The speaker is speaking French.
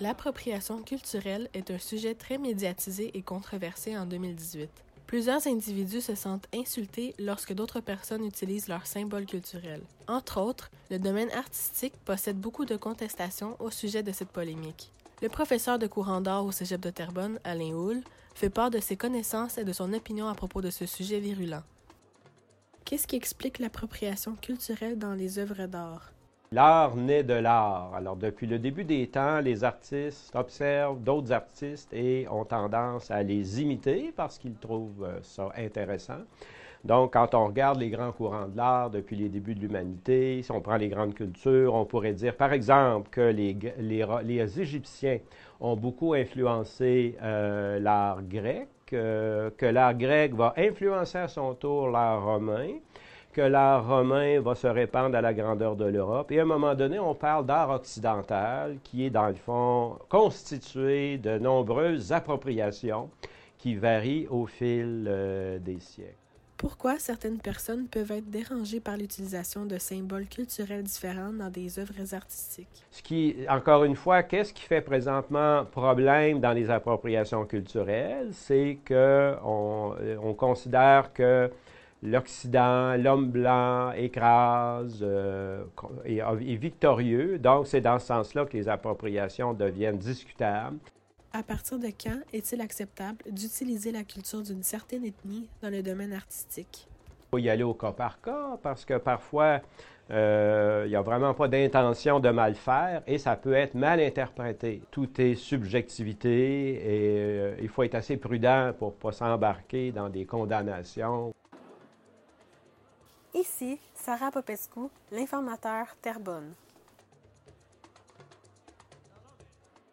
L'appropriation culturelle est un sujet très médiatisé et controversé en 2018. Plusieurs individus se sentent insultés lorsque d'autres personnes utilisent leurs symboles culturels. Entre autres, le domaine artistique possède beaucoup de contestations au sujet de cette polémique. Le professeur de courant d'art au Cégep de Terrebonne, Alain Houle, fait part de ses connaissances et de son opinion à propos de ce sujet virulent. Qu'est-ce qui explique l'appropriation culturelle dans les œuvres d'art? L'art naît de l'art. Alors, depuis le début des temps, les artistes observent d'autres artistes et ont tendance à les imiter parce qu'ils trouvent euh, ça intéressant. Donc, quand on regarde les grands courants de l'art depuis les débuts de l'humanité, si on prend les grandes cultures, on pourrait dire, par exemple, que les, Égyptiens ont beaucoup influencé euh, l'art grec, euh, que l'art grec va influencer à son tour l'art romain, que l'art romain va se répandre à la grandeur de l'Europe. Et à un moment donné, on parle d'art occidental qui est, dans le fond, constitué de nombreuses appropriations qui varient au fil euh, des siècles. Pourquoi certaines personnes peuvent être dérangées par l'utilisation de symboles culturels différents dans des œuvres artistiques? Ce qui, encore une fois, qu'est-ce qui fait présentement problème dans les appropriations culturelles? C'est qu'on euh, on considère que l'Occident, l'homme blanc écrase euh, et est victorieux. Donc, c'est dans ce sens-là que les appropriations deviennent discutables. À partir de quand est-il acceptable d'utiliser la culture d'une certaine ethnie dans le domaine artistique? Il faut y aller au cas par cas parce que parfois, euh, il n'y a vraiment pas d'intention de mal faire et ça peut être mal interprété. Tout est subjectivité et euh, il faut être assez prudent pour ne pas s'embarquer dans des condamnations. Ici, Sarah Popescu, l'informateur Terrebonne.